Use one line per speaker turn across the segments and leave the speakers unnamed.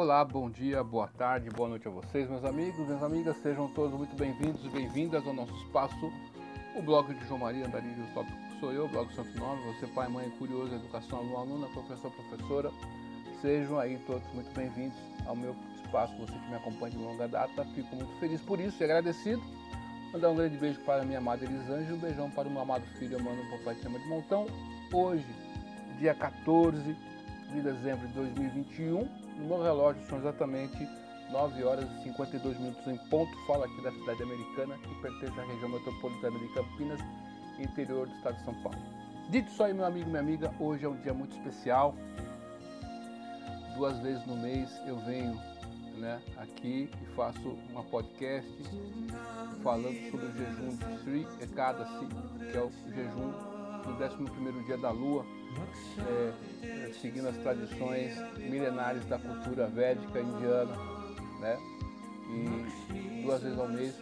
Olá, bom dia, boa tarde, boa noite a vocês, meus amigos, minhas amigas, sejam todos muito bem-vindos e bem-vindas ao nosso espaço, o blog de João Maria Andarilho, tópico sou eu, blog Santo Nome, você pai, mãe, curioso, educação, aluno, aluna, professor, professora, sejam aí todos muito bem-vindos ao meu espaço, você que me acompanha de longa data, fico muito feliz por isso e agradecido. Mandar um grande beijo para minha amada Elisângela, um beijão para o meu amado filho, mano, o papai chama de montão. Hoje, dia 14 de dezembro de 2021, no relógio são exatamente 9 horas e 52 minutos em ponto. Falo aqui da cidade americana, que pertence à região metropolitana de Campinas, interior do estado de São Paulo. Dito isso aí, meu amigo e minha amiga, hoje é um dia muito especial. Duas vezes no mês eu venho né, aqui e faço uma podcast falando sobre o jejum de Sri Ekadasi, que é o jejum do 11 dia da lua, é, é, seguindo as tradições milenares da cultura védica indiana, né? E duas vezes ao mês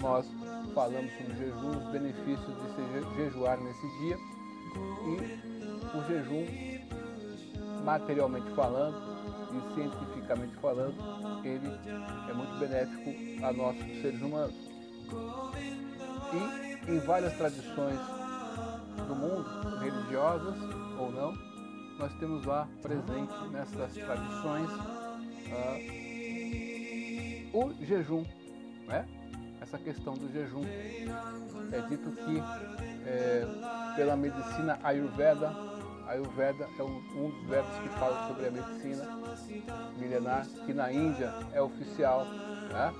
nós falamos sobre o jejum, os benefícios de se jejuar nesse dia e o jejum, materialmente falando e cientificamente falando, ele é muito benéfico a nós seres humanos. E em várias tradições do mundo, religiosas não, nós temos lá presente nessas tradições uh, o jejum, né? Essa questão do jejum. É dito que é, pela medicina Ayurveda, Ayurveda é um, um dos verbos que fala sobre a medicina milenar, que na Índia é oficial, né?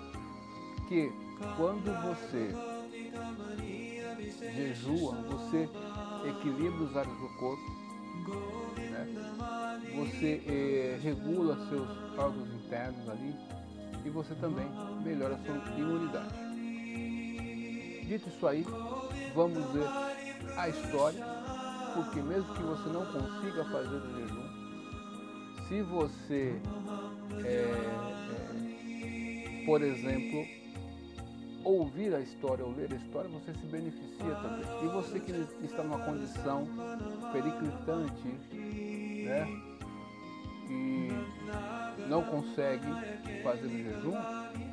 que quando você jejua, você equilibra os áreas do corpo, né? você eh, regula seus órgãos internos ali e você também melhora a sua imunidade. Dito isso aí, vamos ver a história, porque mesmo que você não consiga fazer o jejum, se você, é, é, por exemplo, ouvir a história ou ler a história, você se beneficia também. E você que está numa condição periclitante, né? E não consegue fazer o jejum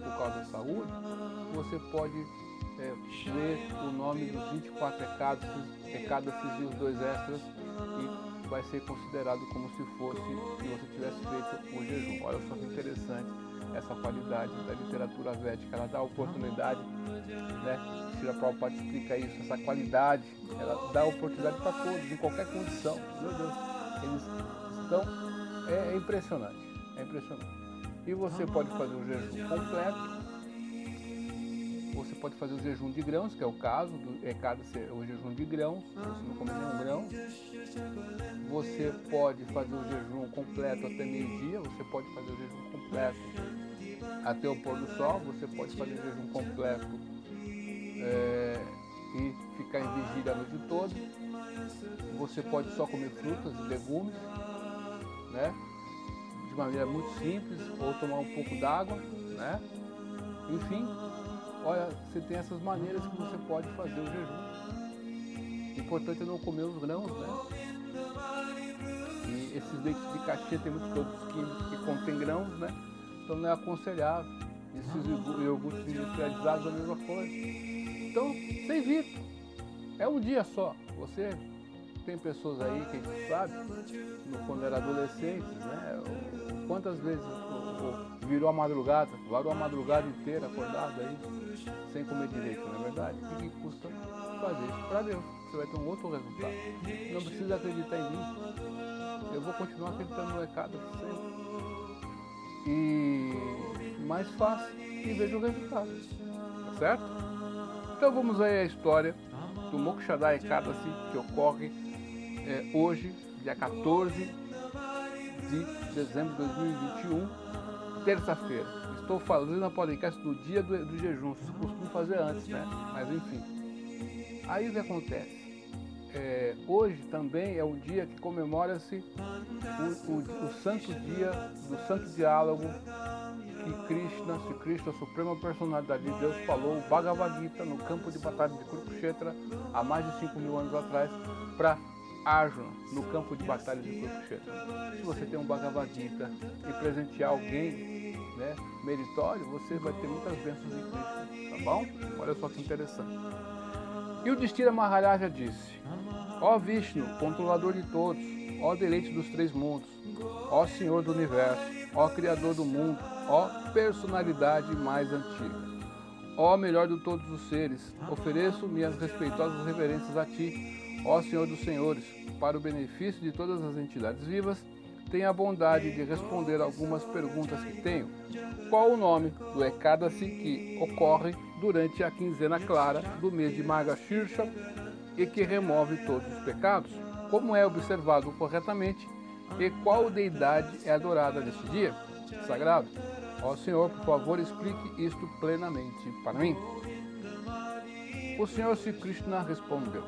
por causa da saúde, você pode é, ler o nome dos 24 pecados, pecados e os dois extras e vai ser considerado como se fosse se você tivesse feito o jejum. Olha só que interessante essa qualidade da literatura védica, ela dá oportunidade, né? Shira Prabhupada explica isso, essa qualidade, ela dá oportunidade para todos, em qualquer condição. Meu Deus, eles estão, é, é impressionante, é impressionante. E você pode fazer o jejum completo, você pode fazer o jejum de grãos, que é o caso, do, é cada o jejum de grãos, você não come nenhum grão. Você pode fazer o jejum completo até meio-dia, você pode fazer o jejum completo até o pôr do sol, você pode fazer jejum completo é, e ficar em vigília a noite toda. Você pode só comer frutas e legumes, né? De maneira muito simples, ou tomar um pouco d'água, né? Enfim, olha, você tem essas maneiras que você pode fazer o jejum. O importante é não comer os grãos, né? E esses leites de caixinha tem muitos produtos químicos que contêm grãos, né? Então não é aconselhável. Esses iogurtes industrializados é a mesma coisa. Então, você evita. É um dia só. Você tem pessoas aí que a gente sabe, quando era adolescente, né? Quantas vezes virou a madrugada, varou a madrugada inteira acordado aí, sem comer direito, não é verdade? O que custa fazer isso para Deus? Você vai ter um outro resultado. Não precisa acreditar em mim. Eu vou continuar acreditando no recado sempre e mais fácil e veja o resultado. Tá certo? Então vamos aí a história do Mokshada Ekadasi que ocorre é, hoje, dia 14 de dezembro de 2021, terça-feira. Estou fazendo a podcast do dia do, do jejum, costumam fazer antes, né? Mas enfim. Aí o que acontece? É, hoje também é o dia que comemora-se o, o, o, santo dia do santo diálogo que Krishna, se Krishna, a suprema personalidade de Deus, falou o Bhagavad Gita no campo de batalha de Kurukshetra há mais de 5 mil anos atrás para Arjuna no campo de batalha de Kurukshetra. Se você tem um Bhagavad Gita e presentear alguém né, meritório, você vai ter muitas bênçãos de Cristo, tá bom? Olha só que interessante. E o Destira Maharaja disse, Ó Vishnu, controlador de todos, ó deleite dos três mundos, ó Senhor do Universo, ó Criador do mundo, ó personalidade mais antiga. Ó melhor de todos os seres, ofereço minhas respeitosas reverências a Ti, ó Senhor dos Senhores, para o benefício de todas as entidades vivas, tenha a bondade de responder algumas perguntas que tenho. Qual o nome do Ekadasi que ocorre durante a quinzena clara do mês de Maga Shirsha e que remove todos os pecados? Como é observado corretamente e qual deidade é adorada neste dia sagrado? Ó Senhor, por favor, explique isto plenamente para mim. O Senhor Sri Krishna respondeu,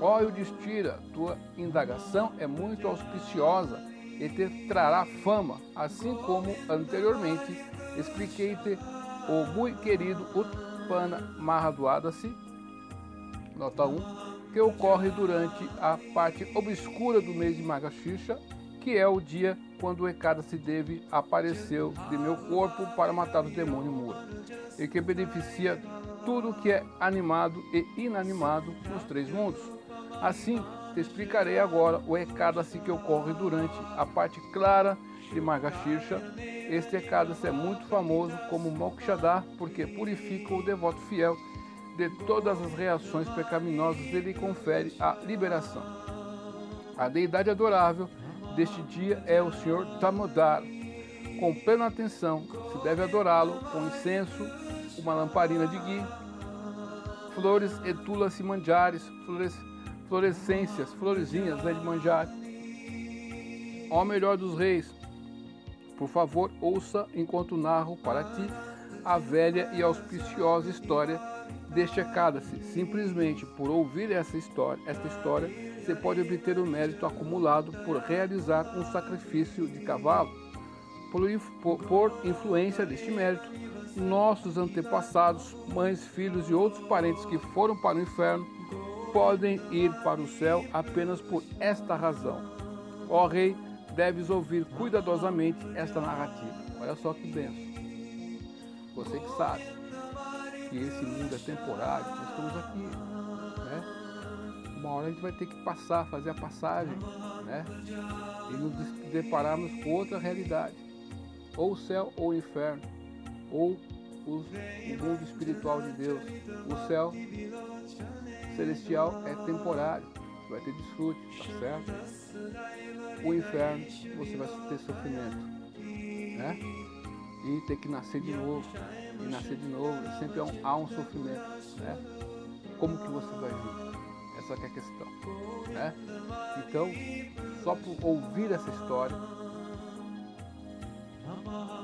Ó Yudhishthira, tua indagação é muito auspiciosa e te trará fama, assim como anteriormente expliquei-te o muito querido Utpana Mahaduadasi, nota 1, que ocorre durante a parte obscura do mês de Magashirsha, que é o dia quando o Ekada deve apareceu de meu corpo para matar o demônio Mura, e que beneficia tudo que é animado e inanimado nos três mundos. Assim, te explicarei agora o Ekadasi que ocorre durante a parte clara de Magashirsha. Este Ekadasi é muito famoso como Mokshadar porque purifica o devoto fiel de todas as reações pecaminosas ele confere a liberação. A deidade adorável deste dia é o Senhor Tamodar. Com plena atenção, se deve adorá-lo com incenso, uma lamparina de gui, flores etulas e manjares, flores, florescências, florezinhas né, de manjar. Ó melhor dos reis, por favor, ouça enquanto narro para ti a velha e auspiciosa história destacada-se simplesmente por ouvir essa história, esta história, você pode obter o mérito acumulado por realizar um sacrifício de cavalo. Por, por, por influência deste mérito, nossos antepassados, mães, filhos e outros parentes que foram para o inferno podem ir para o céu apenas por esta razão. Ó Rei, deves ouvir cuidadosamente esta narrativa. Olha só que benção. Você que sabe que esse mundo é temporário, nós estamos aqui. Né? Uma hora a gente vai ter que passar, fazer a passagem, né? E nos depararmos com outra realidade. Ou o céu ou o inferno. Ou os, o mundo espiritual de Deus. O céu celestial é temporário. Você vai ter desfrute, tá certo? O inferno, você vai ter sofrimento. Né? E ter que nascer de novo e nascer de novo, sempre há um, há um sofrimento, né? Como que você vai vir? Essa é a questão, né? Então, só por ouvir essa história,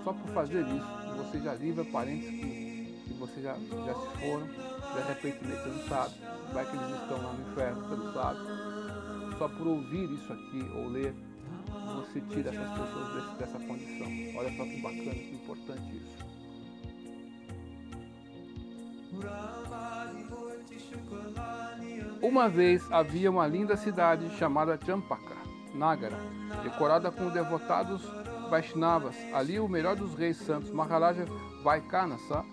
só por fazer isso, você já livra parentes que, que você já, já se foram, de repente você não sabe, vai que eles estão lá no inferno, você não sabe. Só por ouvir isso aqui ou ler, você tira essas pessoas desse, dessa condição. Olha só que bacana, que importante isso. Uma vez havia uma linda cidade chamada Champaka, Nagara, decorada com devotados Vaishnavas. Ali o melhor dos reis santos, Maharaja Vaikanasa,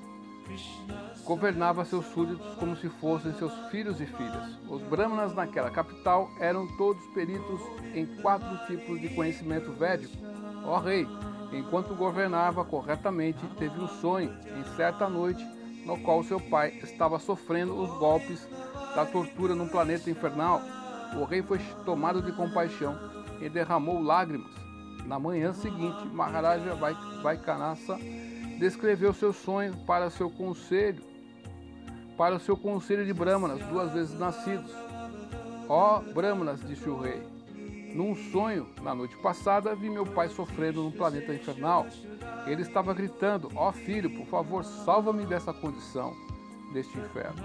governava seus súditos como se fossem seus filhos e filhas. Os brahmanas naquela capital eram todos peritos em quatro tipos de conhecimento védico. Ó rei, enquanto governava corretamente, teve um sonho em certa noite no qual seu pai estava sofrendo os golpes da tortura num planeta infernal. O rei foi tomado de compaixão e derramou lágrimas. Na manhã seguinte, Maharaja Vaikanasa descreveu seu sonho para seu conselho, para o seu conselho de Brahmanas, duas vezes nascidos. Ó oh, Brahmanas, disse o rei, num sonho, na noite passada, vi meu pai sofrendo num planeta infernal. Ele estava gritando: Ó oh, filho, por favor, salva-me dessa condição, deste inferno.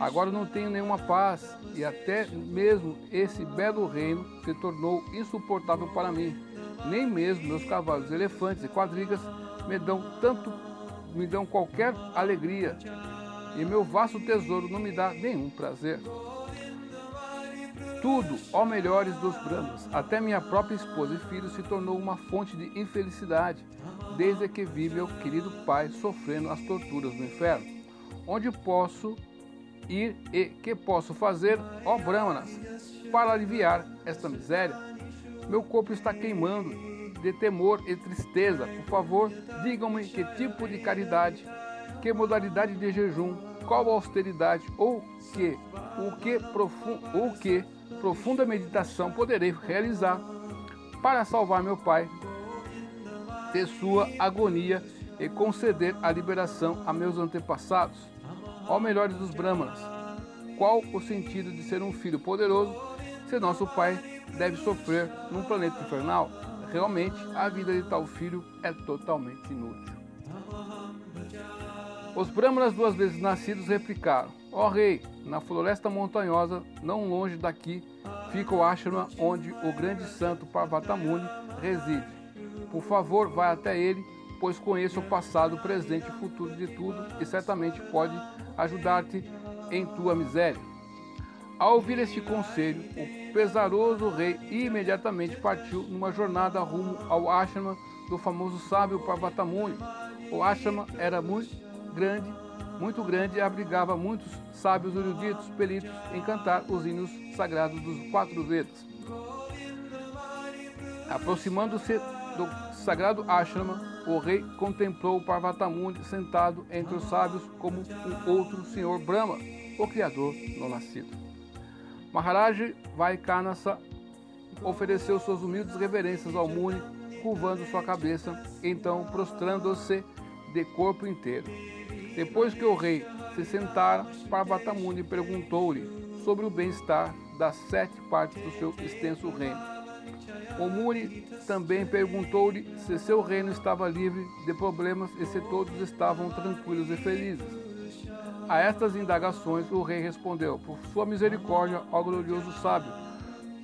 Agora não tenho nenhuma paz e até mesmo esse belo reino se tornou insuportável para mim. Nem mesmo meus cavalos, elefantes e quadrigas me dão tanto, me dão qualquer alegria e meu vasto tesouro não me dá nenhum prazer. Tudo, ó melhores dos Brahmas, até minha própria esposa e filho se tornou uma fonte de infelicidade, desde que vi meu querido pai sofrendo as torturas do inferno. Onde posso ir e que posso fazer, ó Brahmanas, para aliviar esta miséria? Meu corpo está queimando de temor e tristeza. Por favor, digam-me que tipo de caridade, que modalidade de jejum, qual austeridade ou que o que, profu o que profunda meditação poderei realizar para salvar meu pai de sua agonia e conceder a liberação a meus antepassados, ao melhores dos Brahmanas. Qual o sentido de ser um filho poderoso se nosso pai deve sofrer num planeta infernal? Realmente, a vida de tal filho é totalmente inútil. Os Brahmanas, duas vezes nascidos, replicaram: Ó oh, rei, na floresta montanhosa, não longe daqui, fica o ashrama onde o grande santo Parvatamuni reside. Por favor, vá até ele, pois conheço o passado, presente e futuro de tudo e certamente pode ajudar-te em tua miséria. Ao ouvir este conselho, o pesaroso rei imediatamente partiu numa jornada rumo ao ashrama do famoso sábio Parvatamuni. O ashrama era muito grande muito grande e abrigava muitos sábios eruditos peritos em cantar os hinos sagrados dos quatro Vedas. Aproximando-se do sagrado ashrama, o rei contemplou Parvatamundi sentado entre os sábios como um outro senhor Brahma, o criador não nascido. Maharaj Vaikanasa ofereceu suas humildes reverências ao Muni, curvando sua cabeça, então prostrando-se de corpo inteiro. Depois que o rei se sentara, Parvatamuni perguntou-lhe sobre o bem-estar das sete partes do seu extenso reino. O Muni também perguntou-lhe se seu reino estava livre de problemas e se todos estavam tranquilos e felizes. A estas indagações, o rei respondeu: Por sua misericórdia, ó glorioso sábio,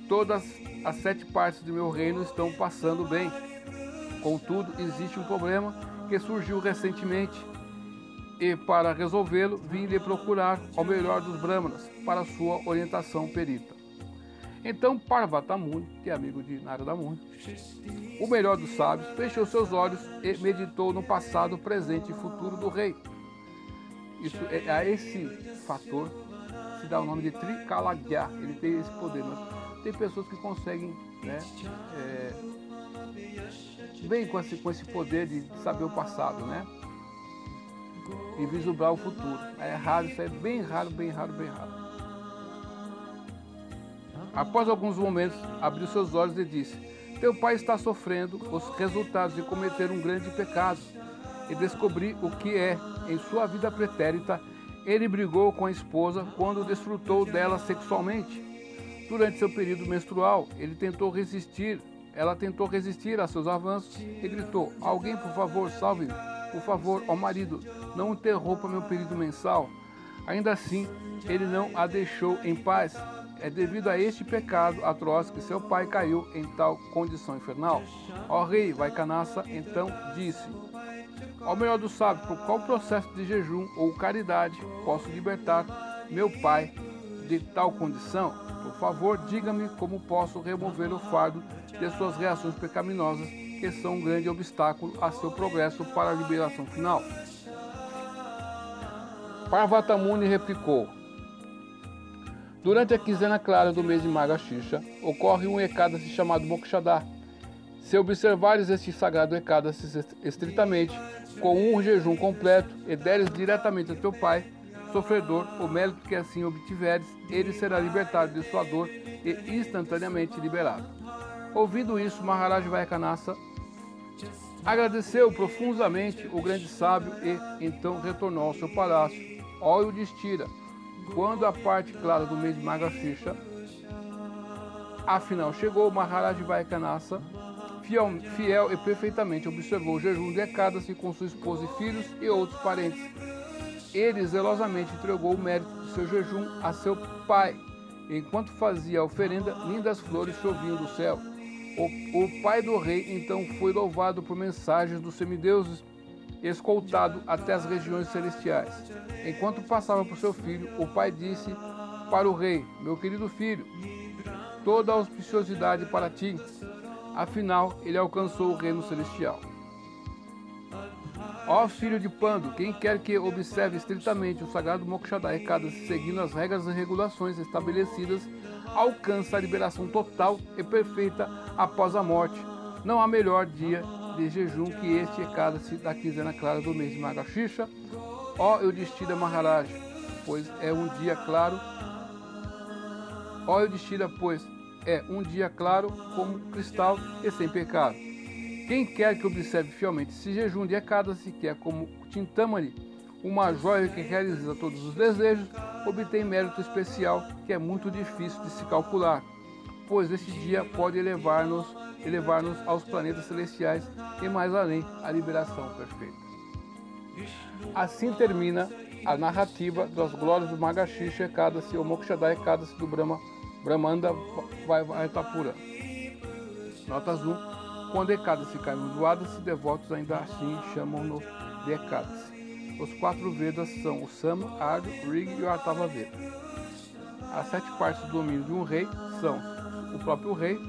todas as sete partes do meu reino estão passando bem. Contudo, existe um problema que surgiu recentemente e para resolvê-lo vim lhe procurar ao melhor dos brahmanas para sua orientação perita. Então Parvatamuni, que é amigo de Narada Muni, o melhor dos sábios, fechou seus olhos e meditou no passado, presente e futuro do rei. Isso é a esse fator se dá o nome de Trikalagya. Ele tem esse poder. Mas tem pessoas que conseguem, né, é, bem com esse, com esse poder de saber o passado, né? e vislumbrar o futuro. É raro, isso é bem raro, bem raro, bem raro. Após alguns momentos, abriu seus olhos e disse: Teu pai está sofrendo os resultados de cometer um grande pecado e descobri o que é em sua vida pretérita. Ele brigou com a esposa quando desfrutou dela sexualmente. Durante seu período menstrual, ele tentou resistir. Ela tentou resistir a seus avanços e gritou: Alguém, por favor, salve-me. Por favor, ó marido, não interrompa meu período mensal. Ainda assim, ele não a deixou em paz. É devido a este pecado atroz que seu pai caiu em tal condição infernal. Ó rei Vaikanasa então disse: Ó melhor dos sábios, por qual processo de jejum ou caridade posso libertar meu pai de tal condição? Por favor, diga-me como posso remover o fardo de suas reações pecaminosas que são um grande obstáculo a seu progresso para a liberação final. Parvatamuni replicou: Durante a quinzena clara do mês de Magashicha, ocorre um Ekadasi chamado Mokshadá. Se observares este sagrado Ekadasi estritamente, com um jejum completo, e deres diretamente a teu pai, sofredor, o mérito que assim obtiveres, ele será libertado de sua dor e instantaneamente liberado. Ouvindo isso, Maharaj Vaikanasa Agradeceu profundamente o grande sábio e então retornou ao seu palácio. De estira, quando a parte clara do mês de Magashicha afinal chegou, Maharaj Vaikanasa, fiel, fiel e perfeitamente observou o jejum de Ekadasi com sua esposa e filhos e outros parentes. Ele zelosamente entregou o mérito do seu jejum a seu pai. Enquanto fazia a oferenda, lindas flores choviam do céu. O, o pai do rei então foi louvado por mensagens dos semideuses, escoltado até as regiões celestiais. Enquanto passava por seu filho, o pai disse para o rei: Meu querido filho, toda a auspiciosidade para ti. Afinal, ele alcançou o reino celestial. Ó filho de Pando, quem quer que observe estritamente o sagrado Mokshada Ekadasi seguindo as regras e regulações estabelecidas, alcança a liberação total e perfeita após a morte. Não há melhor dia de jejum que este Ekadasi da quinzena clara do mês de Magashisha. Ó Eudistira Maharaj, pois é um dia claro. Ó Eudistira, pois é um dia claro como cristal e sem pecado. Quem quer que observe fielmente esse jejum de Ekadasi, que é como Tintamani, uma joia que realiza todos os desejos, obtém mérito especial que é muito difícil de se calcular, pois esse dia pode elevar-nos elevar -nos aos planetas celestiais e mais além a liberação perfeita. Assim termina a narrativa das glórias do Magashisha Ekadasi ou Mokshada Ekadasi do Brahma, Brahmanda Vaitapura. Notas 1. Quando Ekadasi cai no Duadasi, devotos ainda assim chamam-no de Ekadasi. Os quatro Vedas são o Sama, Ardo, Rig e o Artava Veda. As sete partes do domínio de um rei são o próprio rei,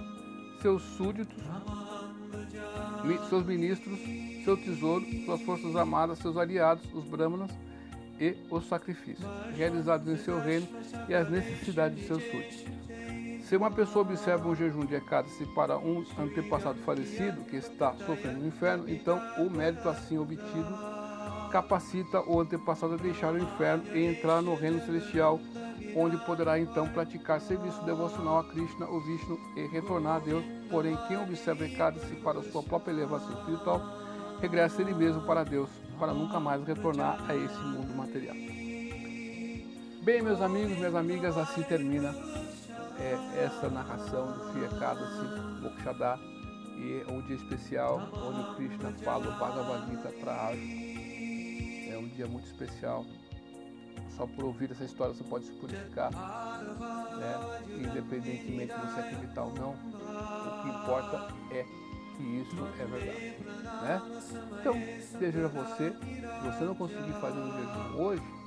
seus súditos, seus ministros, seu tesouro, suas forças armadas, seus aliados, os brahmanas e os sacrifícios realizados em seu reino e as necessidades de seus súditos. Se uma pessoa observa um jejum de Ekadasi para um antepassado falecido que está sofrendo no inferno, então o mérito assim obtido capacita o antepassado a deixar o inferno e entrar no reino celestial, onde poderá então praticar serviço devocional a Krishna ou Vishnu e retornar a Deus. Porém, quem observa Ekadasi para sua própria elevação espiritual, regressa ele mesmo para Deus, para nunca mais retornar a esse mundo material. Bem, meus amigos, minhas amigas, assim termina é, essa narração do Sri Ekadasi Mokshada e é um dia especial onde Krishna fala o Bhagavad Gita para um dia muito especial. Só por ouvir essa história você pode se purificar, né? independentemente de você acreditar ou não. O que importa é que isso é verdade. Né? Então, desejo a você, se você não conseguir fazer o jejum hoje,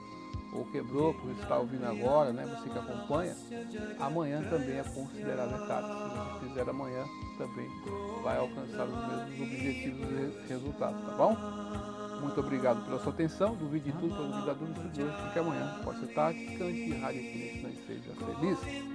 ou quebrou, por está ouvindo agora, né, você que acompanha, amanhã também é considerado etapa. Se você fizer amanhã, também vai alcançar os mesmos objetivos e resultados, tá bom? Muito obrigado pela sua atenção. Duvide de tudo, para duvidar do de hoje, porque amanhã pode ser tarde, cante, rádio, que e seja feliz.